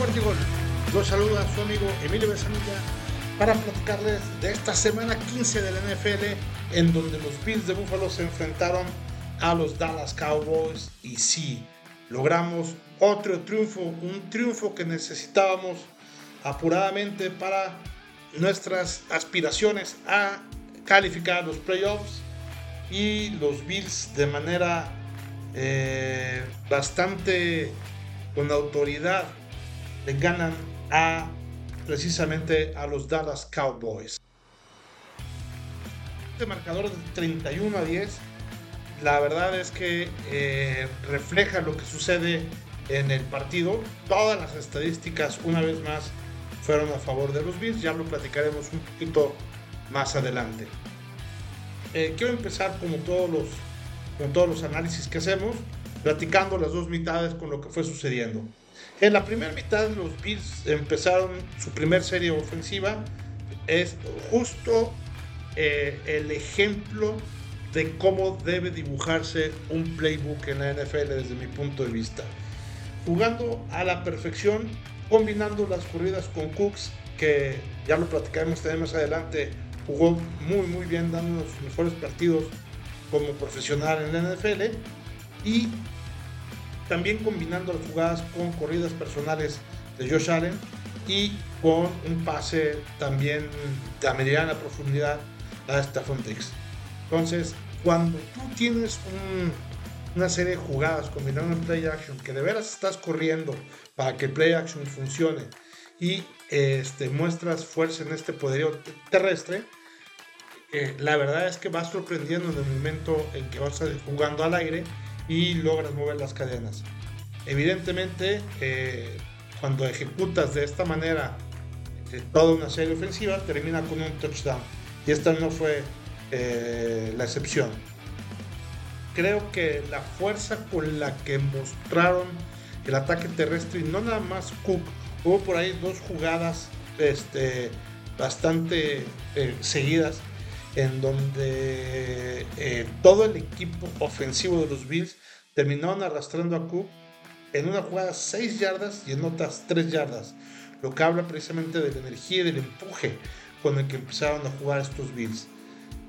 Cuarto Gol. Los saluda su amigo Emilio Besanilla para platicarles de esta semana 15 de la NFL en donde los Bills de Buffalo se enfrentaron a los Dallas Cowboys y sí, logramos otro triunfo, un triunfo que necesitábamos apuradamente para nuestras aspiraciones a calificar los playoffs y los Bills de manera eh, bastante con autoridad le ganan a precisamente a los Dallas Cowboys. Este marcador de 31 a 10, la verdad es que eh, refleja lo que sucede en el partido. Todas las estadísticas, una vez más, fueron a favor de los Bills. Ya lo platicaremos un poquito más adelante. Eh, quiero empezar como todos los, con todos los análisis que hacemos, platicando las dos mitades con lo que fue sucediendo. En la primera mitad los Bills empezaron su primer serie ofensiva. Es justo eh, el ejemplo de cómo debe dibujarse un playbook en la NFL desde mi punto de vista. Jugando a la perfección, combinando las corridas con Cooks, que ya lo platicaremos también más adelante, jugó muy muy bien, dando los mejores partidos como profesional en la NFL. Y también combinando las jugadas con corridas personales de Josh Allen y con un pase también de mediana profundidad a Stephon Diggs. Entonces, cuando tú tienes una serie de jugadas combinando en play action, que de veras estás corriendo para que el play action funcione y este, muestras fuerza en este poderío terrestre, eh, la verdad es que vas sorprendiendo en el momento en que vas jugando al aire y logras mover las cadenas. Evidentemente, eh, cuando ejecutas de esta manera eh, toda una serie ofensiva, termina con un touchdown. Y esta no fue eh, la excepción. Creo que la fuerza con la que mostraron el ataque terrestre, y no nada más Cook, hubo por ahí dos jugadas este, bastante seguidas en donde todo el equipo ofensivo de los Bills terminaron arrastrando a Cook en una jugada 6 yardas y en otras 3 yardas, lo que habla precisamente de la energía y del empuje con el que empezaron a jugar estos Bills.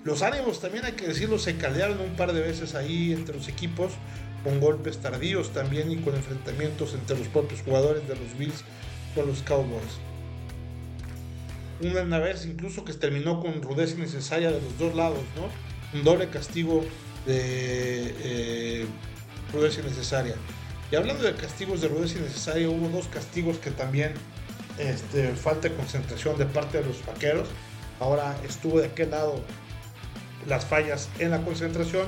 Los ánimos también hay que decirlo, se caldearon un par de veces ahí entre los equipos, con golpes tardíos también y con enfrentamientos entre los propios jugadores de los Bills con los Cowboys. Una vez incluso que terminó con rudeza innecesaria de los dos lados, ¿no? Un doble castigo de eh, rudeza innecesaria. Y hablando de castigos de rudeza innecesaria, hubo dos castigos que también este, falta de concentración de parte de los vaqueros. Ahora estuvo de aquel lado las fallas en la concentración,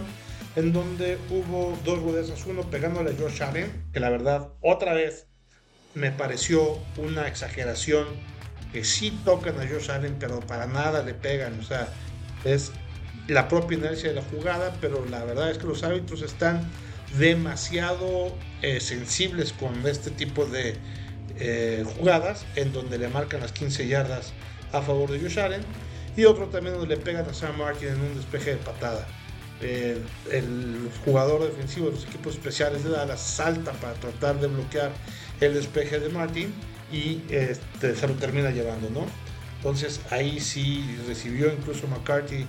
en donde hubo dos rudezas, uno pegándole a Josh Allen, que la verdad otra vez me pareció una exageración, que sí tocan a Josh Allen, pero para nada le pegan, o sea, es la propia inercia de la jugada, pero la verdad es que los árbitros están demasiado eh, sensibles con este tipo de eh, jugadas en donde le marcan las 15 yardas a favor de Josh Allen y otro también donde le pegan a Sam Martin en un despeje de patada. el jugador defensivo de los equipos especiales de Dallas salta para tratar de bloquear el despeje de Martin y este, lo termina llevando, ¿no? Entonces ahí sí recibió incluso McCarthy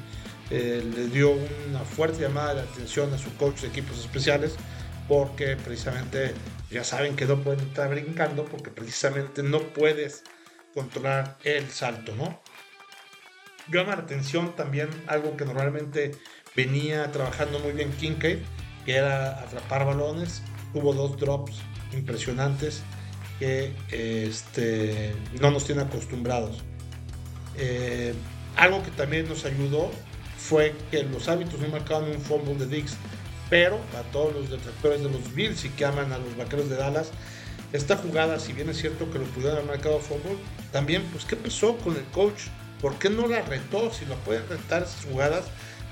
eh, le dio una fuerte llamada de atención a su coach de equipos especiales porque precisamente ya saben que no pueden estar brincando porque precisamente no puedes controlar el salto, ¿no? Llama la atención también algo que normalmente venía trabajando muy bien Kincaid, que era atrapar balones. Hubo dos drops impresionantes que este, no nos tienen acostumbrados. Eh, algo que también nos ayudó fue que los hábitos no marcaban un fumble de Dix, pero a todos los detractores de los Bills y que aman a los vaqueros de Dallas, esta jugada, si bien es cierto que lo pudieron haber marcado fumble, también, pues, ¿qué pasó con el coach? ¿Por qué no la retó? Si lo pueden retar esas jugadas,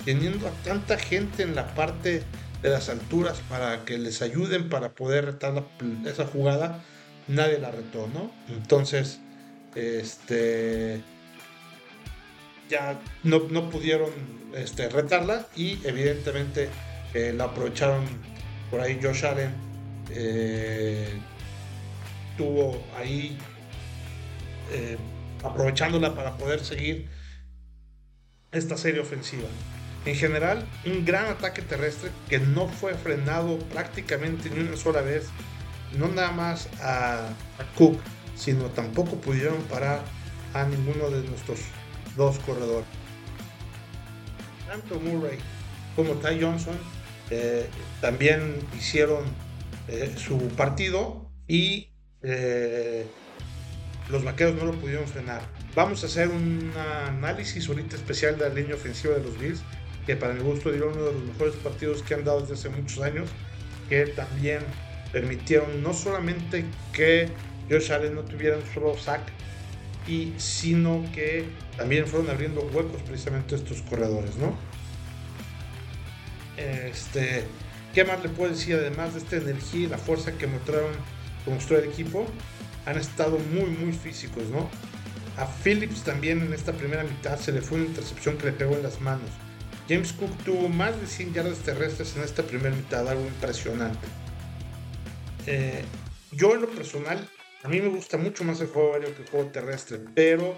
teniendo a tanta gente en la parte de las alturas para que les ayuden para poder retar esa jugada, nadie la retó, ¿no? Entonces, este ya no, no pudieron este, retarla y evidentemente eh, la aprovecharon por ahí Josh Allen. Eh, tuvo ahí eh, aprovechándola para poder seguir esta serie ofensiva. En general, un gran ataque terrestre que no fue frenado prácticamente ni una sola vez, no nada más a, Cook, sino tampoco pudieron parar a ninguno de nuestros dos corredores. Tanto Murray como Ty Johnson eh, también hicieron eh, su partido y eh, los vaqueros no lo pudieron frenar. Vamos a hacer un análisis ahorita especial de la línea ofensiva de los Bills, que para mi gusto dio uno de los mejores partidos que han dado desde hace muchos años, que también permitieron no solamente que Josh Allen no tuviera un solo sack, y, sino que también fueron abriendo huecos precisamente estos corredores, ¿no? Este, ¿Qué más le puedo decir además de esta energía y la fuerza que mostraron, mostró el equipo? Han estado muy, muy físicos, ¿no? A Phillips también en esta primera mitad se le fue una intercepción que le pegó en las manos. James Cook tuvo más de 100 yardas terrestres en esta primera mitad, algo impresionante. Eh, yo en lo personal, a mí me gusta mucho más el juego aéreo que el juego terrestre, pero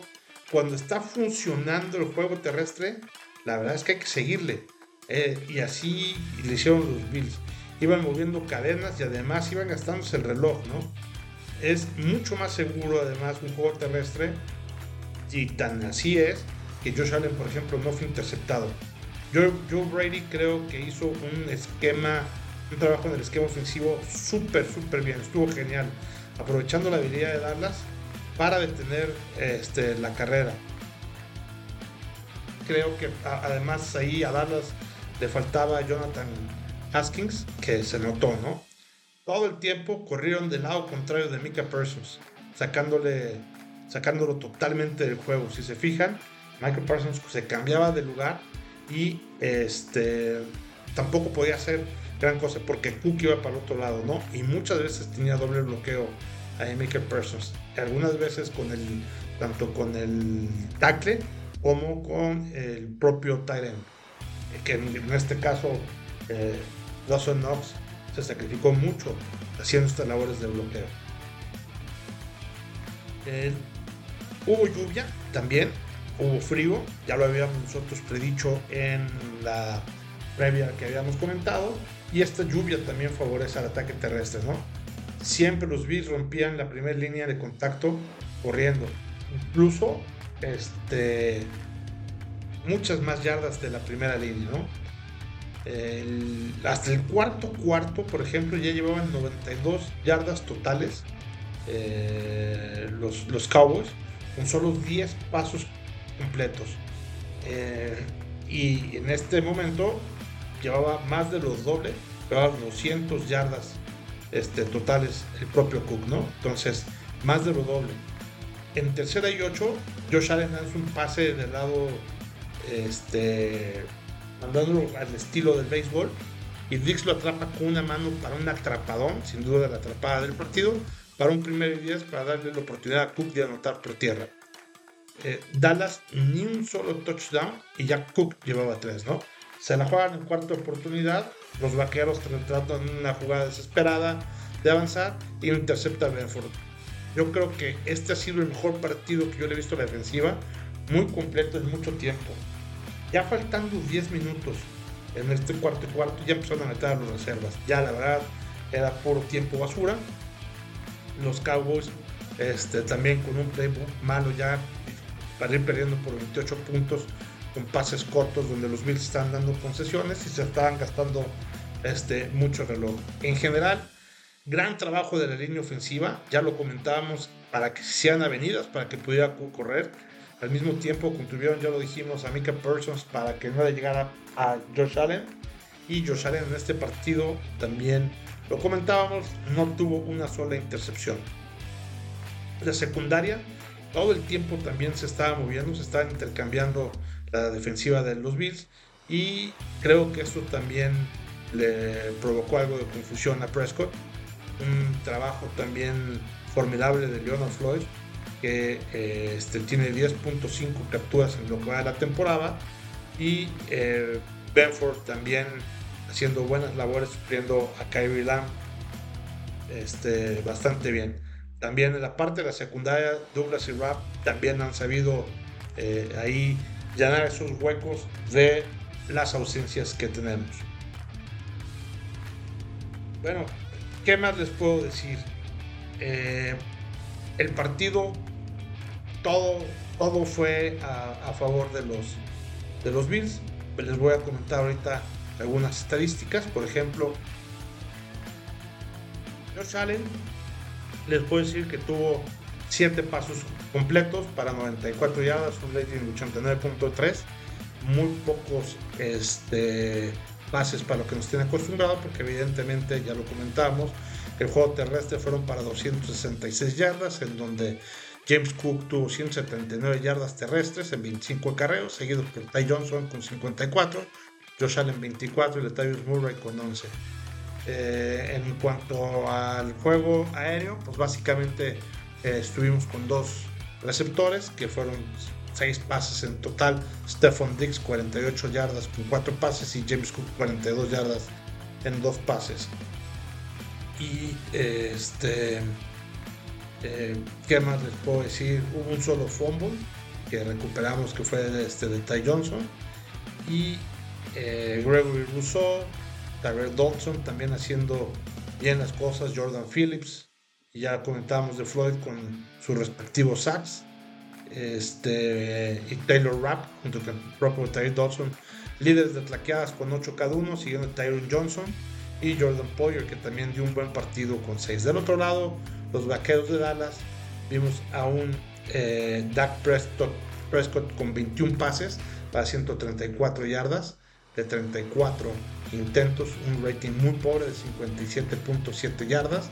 cuando está funcionando el juego terrestre, la verdad es que hay que seguirle. Eh, y así le hicieron los Bills. Iban moviendo cadenas y además iban gastándose el reloj, ¿no? Es mucho más seguro además un juego terrestre y tan así es que Josh Allen, por ejemplo, no fue interceptado. Joe, Brady creo que hizo un esquema, un trabajo en el esquema ofensivo súper, súper bien, estuvo genial, aprovechando la habilidad de Dallas para detener este, la carrera. Creo que además ahí a Dallas le faltaba Jonathan Haskins, que se notó, ¿no? Todo el tiempo corrieron del lado contrario de Mika Parsons, sacándole, sacándolo totalmente del juego. Si se fijan, Michael Parsons se cambiaba de lugar y este, tampoco podía hacer gran cosa porque Cook iba para el otro lado, ¿no? Y muchas veces tenía doble bloqueo a Michael Parsons. Algunas veces con el, tanto con el tackle como con el propio Tyrant. Que en, este caso, eh, Dawson Knox se sacrificó mucho haciendo estas labores de bloqueo. hubo lluvia también, hubo frío, ya lo habíamos nosotros predicho en la previa que habíamos comentado, y esta lluvia también favorece al ataque terrestre, ¿no? Siempre los Bills rompían la primera línea de contacto corriendo, incluso este, muchas más yardas de la primera línea, ¿no? hasta el cuarto cuarto, por ejemplo, ya llevaban 92 yardas totales eh, los, los Cowboys, con solo 10 pasos completos. Eh, y en este momento llevaba más de los doble, llevaba 200 yardas este, totales el propio Cook, ¿no? Entonces, más de lo doble. En tercera y ocho, Josh Allen hace un pase del lado, este, mandándolo al estilo del béisbol, y Dix lo atrapa con una mano para un atrapadón, sin duda la atrapada del partido, para un primer y 10 para darle la oportunidad a Cook de anotar por tierra. Eh, Dallas ni un solo touchdown y ya Cook llevaba tres, ¿no? Se la juegan en cuarta oportunidad, los vaqueros tratan una jugada desesperada de avanzar y lo intercepta Benford. Yo creo que este ha sido el mejor partido que yo le he visto a la defensiva, muy completo en mucho tiempo. Ya faltando 10 minutos en este cuarto y cuarto, ya empezaron a meter a reservas. Ya la verdad era puro tiempo basura. Los Cowboys este, también con un playbook malo ya para ir perdiendo por 28 puntos con pases cortos donde los Bills están dando concesiones y se estaban gastando este, mucho reloj. En general, gran trabajo de la línea ofensiva, ya lo comentábamos, para que sean avenidas, para que pudiera correr. Al mismo tiempo contuvieron, ya lo dijimos, a Mika Persons para que no le llegara a Josh Allen. Y Josh Allen en este partido también, lo comentábamos, no tuvo una sola intercepción. La secundaria todo el tiempo también se estaba moviendo, se estaba intercambiando la defensiva de los Bills y creo que esto también le provocó algo de confusión a Prescott. Un trabajo también formidable de Leonard Floyd que eh, este, tiene 10.5 capturas en lo que va de la temporada y eh, Benford también haciendo buenas labores supliendo a Kyrie Lamb este, bastante bien. también en la parte de la secundaria, Douglas y Rapp también han sabido eh, ahí llenar esos huecos de las ausencias que tenemos. Bueno, ¿qué más les puedo decir? Eh, el partido, todo, todo fue a, favor de los, de los Bills. Les voy a comentar ahorita algunas estadísticas. Por ejemplo, Josh Allen, les puedo decir que tuvo 7 pasos completos para 94 yardas, un rating de 89.3. Muy pocos este, pases para lo que nos tiene acostumbrado, porque evidentemente ya lo comentamos, el juego terrestre fueron para 266 yardas, en donde James Cook tuvo 179 yardas terrestres en 25 acarreos, seguido por Ty Johnson con 54, Josh Allen 24 y Latavius Murray con 11. Eh, en cuanto al juego aéreo, pues básicamente eh, estuvimos con dos receptores que fueron 6 pases en total. Stephon Diggs 48 yardas con 4 pases y James Cook 42 yardas en 2 pases. Y este, eh, ¿qué más les puedo decir? Hubo un solo fumble que recuperamos que fue este, de Ty Johnson. Y eh, Gregory Rousseau, Tyrell Dodson también haciendo bien las cosas. Jordan Phillips. Ya comentábamos de Floyd con sus respectivos sacks. Este, y Taylor Rapp junto con el propio Tyrell Dodson. Líderes de tlaqueadas con 8 cada uno, siguiendo Tyron Johnson y Jordan Poyer, que también dio un buen partido con 6. Del otro lado, los vaqueros de Dallas, vimos a un eh, Dak Prescott, Prescott con 21 pases para 134 yardas de 34 intentos, un rating muy pobre de 57.7 yardas,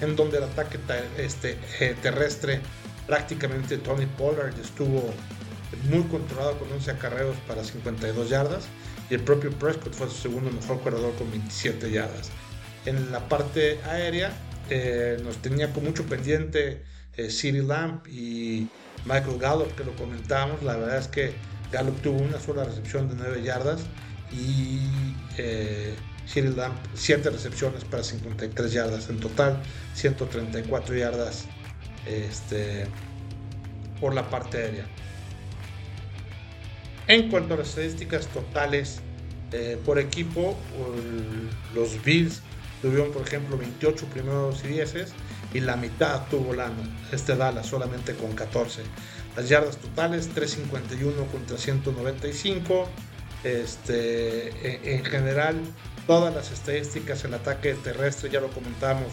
en donde el ataque este, eh, terrestre prácticamente Tony Pollard estuvo muy controlado con 11 acarreos para 52 yardas y el propio Prescott fue su segundo mejor corredor con 27 yardas. En la parte aérea eh, nos tenía con mucho pendiente eh, City Lamp y Michael Gallup que lo comentábamos. La verdad es que Gallup tuvo una sola recepción de 9 yardas y eh, Lamp 7 recepciones para 53 yardas en total, 134 yardas este, por la parte aérea. En cuanto a las estadísticas totales eh, por equipo, los Bills tuvieron, por ejemplo, 28 primeros y 10 y la mitad tuvo la, este Dallas solamente con 14. Las yardas totales, 351 contra 195. Este, en, general, todas las estadísticas, el ataque terrestre, ya lo comentamos,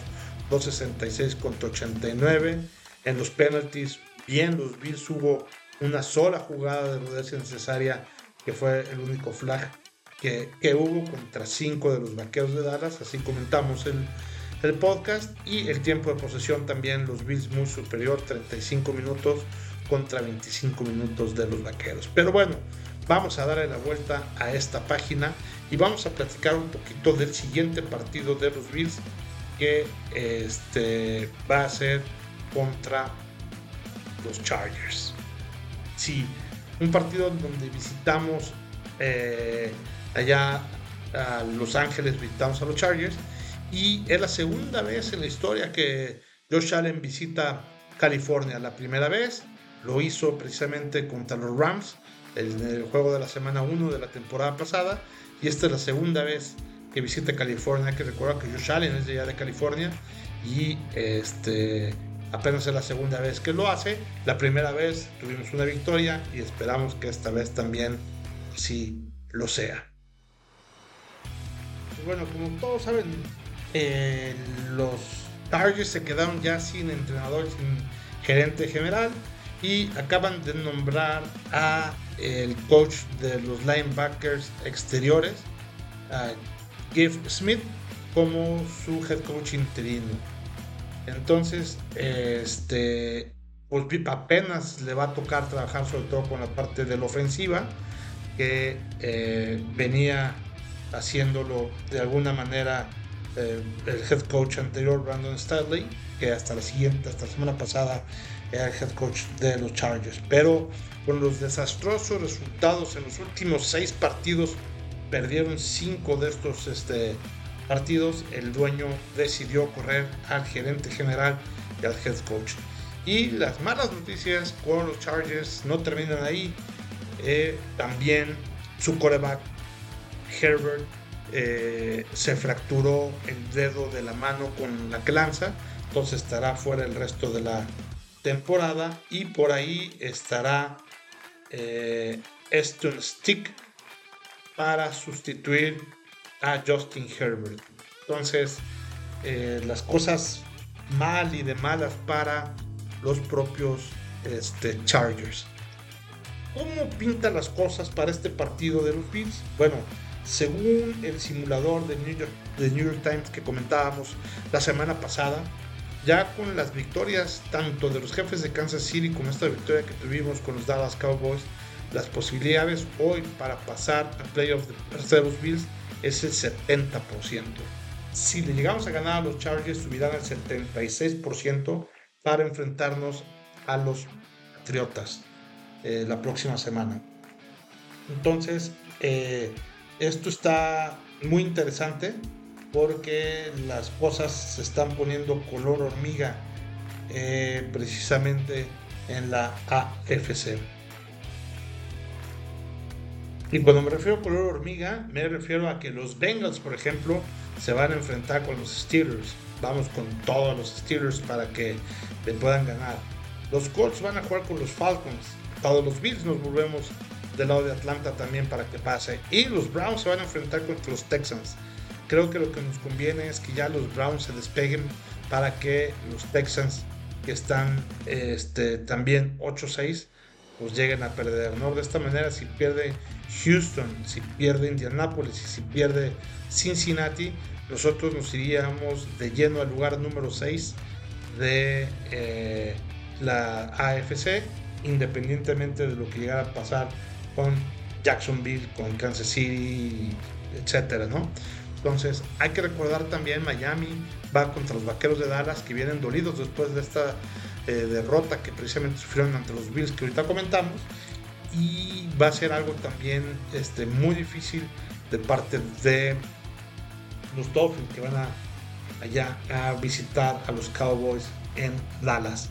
266 contra 89. En los penalties, bien, los Bills hubo una sola jugada de rudencia necesaria, que fue el único flag que, que, hubo contra cinco de los vaqueros de Dallas, así comentamos el, el podcast, y el tiempo de posesión también, los Bills muy superior, 35 minutos contra 25 minutos de los vaqueros. Pero bueno, vamos a darle la vuelta a esta página y vamos a platicar un poquito del siguiente partido de los Bills que este, va a ser contra los Chargers. Sí, un partido donde visitamos eh, allá a Los Ángeles, visitamos a los Chargers y es la segunda vez en la historia que Josh Allen visita California. La primera vez lo hizo precisamente contra los Rams el juego de la semana 1 de la temporada pasada y esta es la segunda vez que visita California. que recuerda que Josh Allen es de allá de California y este Apenas es la segunda vez que lo hace. La primera vez tuvimos una victoria y esperamos que esta vez también sí lo sea. Bueno, como todos saben, eh, los Chargers se quedaron ya sin entrenador, sin gerente general y acaban de nombrar a el coach de los linebackers exteriores, a Giff Smith, como su head coach interino. Entonces, este, pues, apenas le va a tocar trabajar sobre todo con la parte de la ofensiva, que eh, venía haciéndolo de alguna manera eh, el head coach anterior, Brandon Stanley, que hasta la siguiente, hasta la semana pasada, era el head coach de los Chargers. Pero con los desastrosos resultados en los últimos seis partidos, perdieron cinco de estos este, partidos, el dueño decidió correr al gerente general y al head coach. Y las malas noticias con los Chargers no terminan ahí. Eh, también su coreback Herbert eh, se fracturó el dedo de la mano con la que lanza, entonces estará fuera el resto de la temporada y por ahí estará eh, Stick para sustituir a Justin Herbert. Entonces, eh, las cosas mal y de malas para los propios este, Chargers. ¿Cómo pinta las cosas para este partido de los Bills? Bueno, según el simulador de New, York, de New York Times que comentábamos la semana pasada, ya con las victorias tanto de los jefes de Kansas City como esta victoria que tuvimos con los Dallas Cowboys, las posibilidades hoy para pasar a playoffs de los Bills es el 70%. Si le llegamos a ganar a los Chargers, subirán al 76% para enfrentarnos a los Patriotas eh, la próxima semana. Entonces, eh, esto está muy interesante porque las cosas se están poniendo color hormiga eh, precisamente en la AFC. Y cuando me refiero a color hormiga, me refiero a que los Bengals, por ejemplo, se van a enfrentar con los Steelers. Vamos con todos los Steelers para que le puedan ganar. Los Colts van a jugar con los Falcons. Todos los Bills nos volvemos del lado de Atlanta también para que pase. Y los Browns se van a enfrentar contra los Texans. Creo que lo que nos conviene es que ya los Browns se despeguen para que los Texans, que están este, también 8-6, pues lleguen a perder. ¿no? De esta manera, si pierde Houston, si pierde Indianapolis y si pierde Cincinnati, nosotros nos iríamos de lleno al lugar número 6 de eh, la AFC, independientemente de lo que llegara a pasar con Jacksonville, con Kansas City, etcétera, ¿no? Entonces, hay que recordar también Miami va contra los Vaqueros de Dallas que vienen dolidos después de esta eh, derrota que precisamente sufrieron ante los Bills que ahorita comentamos y va a ser algo también este, muy difícil de parte de los Dolphins que van a allá a visitar a los Cowboys en Dallas.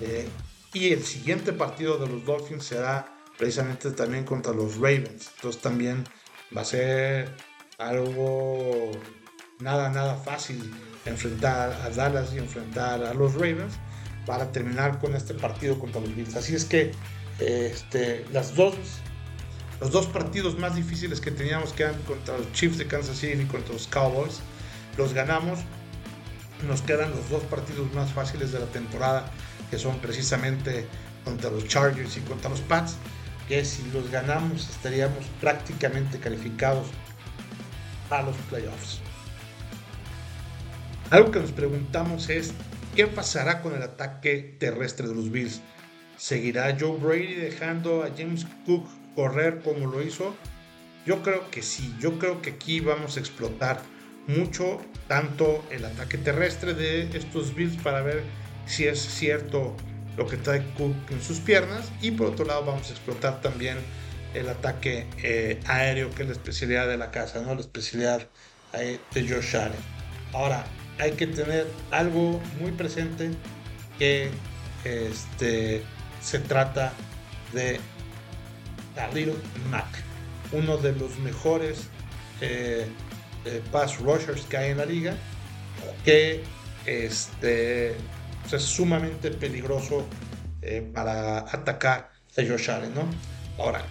Eh, y el siguiente partido de los Dolphins será precisamente también contra los Ravens. Entonces también va a ser algo nada, nada fácil enfrentar a Dallas y enfrentar a los Ravens para terminar con este partido contra los Bills. Así es que este, dos, los dos partidos más difíciles que teníamos que eran contra los Chiefs de Kansas City y contra los Cowboys, los ganamos. Nos quedan los dos partidos más fáciles de la temporada, que son precisamente contra los Chargers y contra los Pats, que si los ganamos estaríamos prácticamente calificados los playoffs. Algo que nos preguntamos es, ¿qué pasará con el ataque terrestre de los Bills? ¿Seguirá Joe Brady dejando a James Cook correr como lo hizo? Yo creo que sí, yo creo que aquí vamos a explotar mucho tanto el ataque terrestre de estos Bills para ver si es cierto lo que trae Cook en sus piernas y por otro lado vamos a explotar también el ataque eh, aéreo que es la especialidad de la casa, ¿no? la especialidad de Josh Allen. Ahora, hay que tener algo muy presente que este, se trata de Khalil Mack, uno de los mejores eh, eh, pass rushers que hay en la liga, que este, es sumamente peligroso para atacar a Josh Allen. ¿no? Ahora,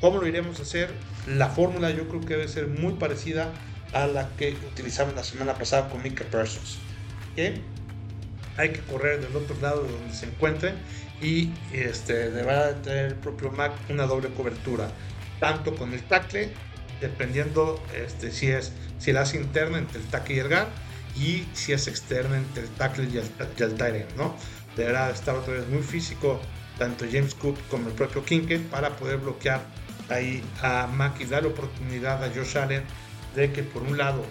¿cómo lo iremos a hacer? La fórmula yo creo que debe ser muy parecida a la que utilizamos la semana pasada con Mika Parsons. ¿okay? Hay que correr del otro lado de donde se encuentren y este, deberá tener el propio Mac una doble cobertura, tanto con el tackle, dependiendo este, si es si la hace interna entre el tackle y el guard, y si es externa entre el tackle y el, y ¿no? Deberá estar otra vez muy físico tanto James Cook como el propio Kincaid para poder bloquear ahí a Mac y dar oportunidad a Josh Allen de que por un lado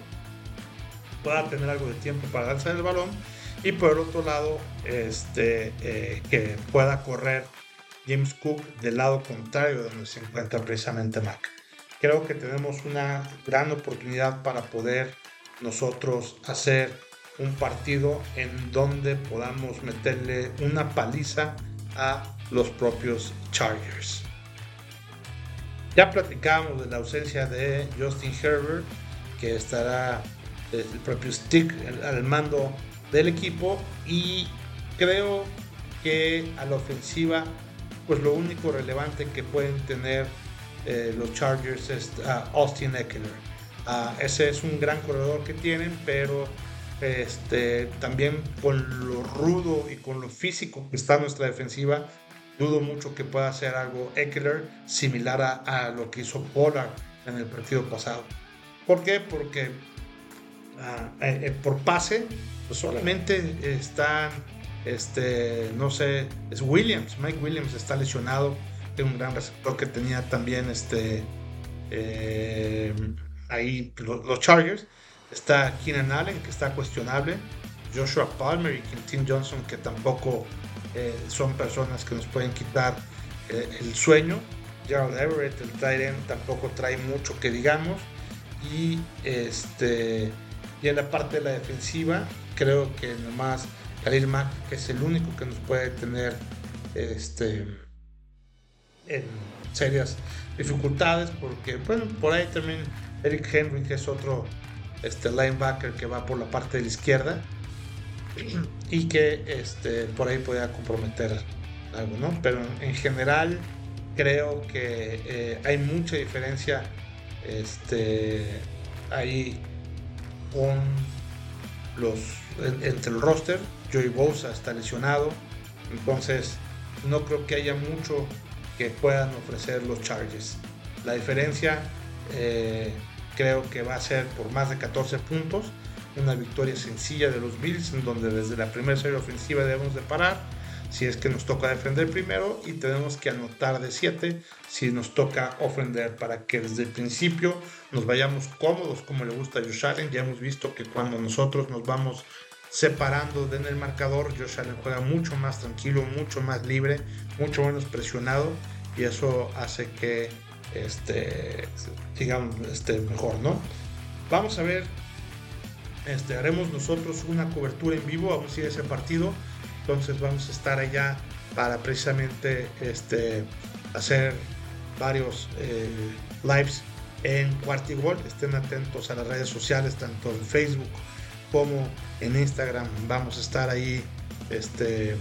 pueda tener algo de tiempo para lanzar el balón y por el otro lado este, eh, que pueda correr James Cook del lado contrario de donde se encuentra precisamente Mac. Creo que tenemos una gran oportunidad para poder nosotros hacer un partido en donde podamos meterle una paliza a los propios Chargers. Ya platicamos de la ausencia de Justin Herbert, que estará el propio Stick al mando del equipo y creo que a la ofensiva pues lo único relevante que pueden tener eh, los Chargers es Austin Eckler. Ah, ese es un gran corredor que tienen, pero este, también con lo rudo y con lo físico que está nuestra defensiva, dudo mucho que pueda hacer algo Eckler similar a, lo que hizo Pollard en el partido pasado. ¿Por qué? Porque ah, eh, eh, por pase pues solamente están, este, no sé, es Williams, Mike Williams está lesionado, es un gran receptor que tenía también este, eh, ahí los, Chargers. Está Keenan Allen, que está cuestionable. Joshua Palmer y Quintin Johnson, que tampoco eh, son personas que nos pueden quitar eh, el sueño. Gerald Everett, el tight tampoco trae mucho que digamos. Y, este, y en la parte de la defensiva, creo que nomás Khalil Mack, que es el único que nos puede tener este, en serias dificultades, porque, bueno, por ahí también Eric Henry, que es otro este, linebacker que va por la parte de la izquierda y que este, por ahí podía comprometer algo, ¿no? Pero en general creo que eh, hay mucha diferencia este, ahí los entre el roster. Joey Bosa está lesionado, entonces no creo que haya mucho que puedan ofrecer los Chargers. La diferencia eh, creo que va a ser por más de 14 puntos. Una victoria sencilla de los Bills, en donde desde la primera serie ofensiva debemos de parar, si es que nos toca defender primero, y tenemos que anotar de 7 si nos toca ofender, para que desde el principio nos vayamos cómodos, como le gusta a Josh Allen. Ya hemos visto que cuando nosotros nos vamos separando en el marcador, Josh Allen juega mucho más tranquilo, mucho más libre, mucho menos presionado, y eso hace que este, digamos, este, mejor, ¿no? Vamos a ver, este, haremos nosotros una cobertura en vivo, vamos a ir ese partido, entonces vamos a estar allá para precisamente este, hacer varios eh, lives en Cuartigol, estén atentos a las redes sociales, tanto en Facebook como en Instagram, vamos a estar ahí este,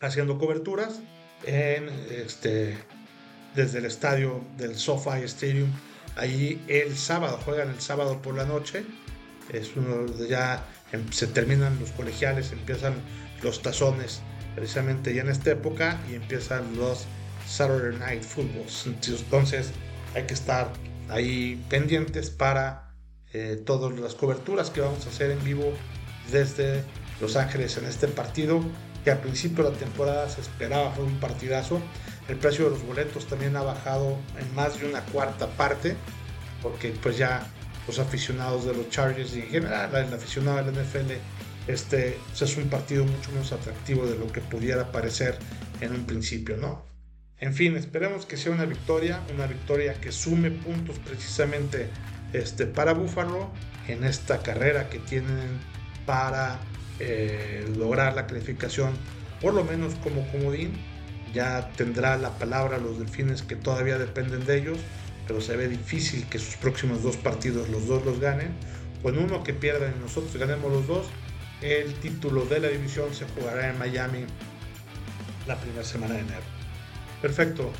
haciendo coberturas este desde el estadio del SoFi Stadium. Allí el sábado, juegan el sábado por la noche. Es uno ya em, se terminan los colegiales, empiezan los tazones precisamente ya en esta época y empiezan los Saturday Night Footballs. Entonces hay que estar ahí pendientes para eh, todas las coberturas que vamos a hacer en vivo desde Los Ángeles en este partido que al principio de la temporada se esperaba fue un partidazo el precio de los boletos también ha bajado en más de una cuarta parte, porque pues ya los aficionados de los Chargers y en general el aficionado de la NFL, este pues, es un partido mucho menos atractivo de lo que pudiera parecer en un principio, ¿no? En fin, esperemos que sea una victoria, una victoria que sume puntos precisamente este, para Buffalo en esta carrera que tienen para eh, lograr la calificación, por lo menos como comodín ya tendrá la palabra los delfines que todavía dependen de ellos, pero se ve difícil que sus próximos dos partidos los dos los ganen. Con uno que pierdan y nosotros ganemos los dos, el título de la división se jugará en Miami la primera semana de enero. Perfecto.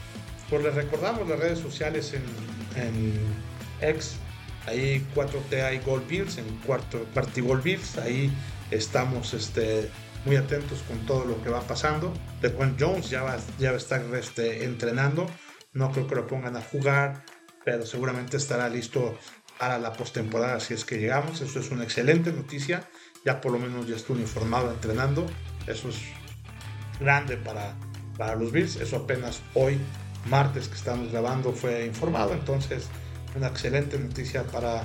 Pues les recordamos las redes sociales en, en X, ahí 4TA y Gold Bills, en cuarto Gold Bills, ahí estamos este, muy atentos con todo lo que va pasando. Juan Jones ya va, ya va a estar este, entrenando. No creo que lo pongan a jugar, pero seguramente estará listo para la postemporada si es que llegamos. Eso es una excelente noticia. Ya por lo menos ya está uniformado entrenando. Eso es grande para, para los Bills. Eso apenas hoy, martes que estamos grabando, fue informado. Entonces, una excelente noticia para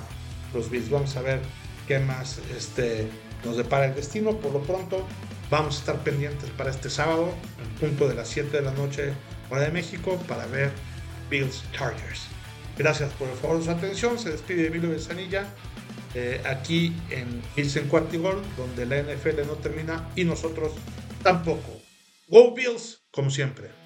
los Bills. Vamos a ver qué más este, nos depara el destino. Por lo pronto, vamos a estar pendientes para este sábado, en punto de las 7 de la noche, hora de México, para ver Bills Chargers. Gracias por el favor de su atención. Se despide Emilio Sanilla eh, aquí en Bills en Cuartigol, donde la NFL no termina y nosotros tampoco. Go Bills, como siempre.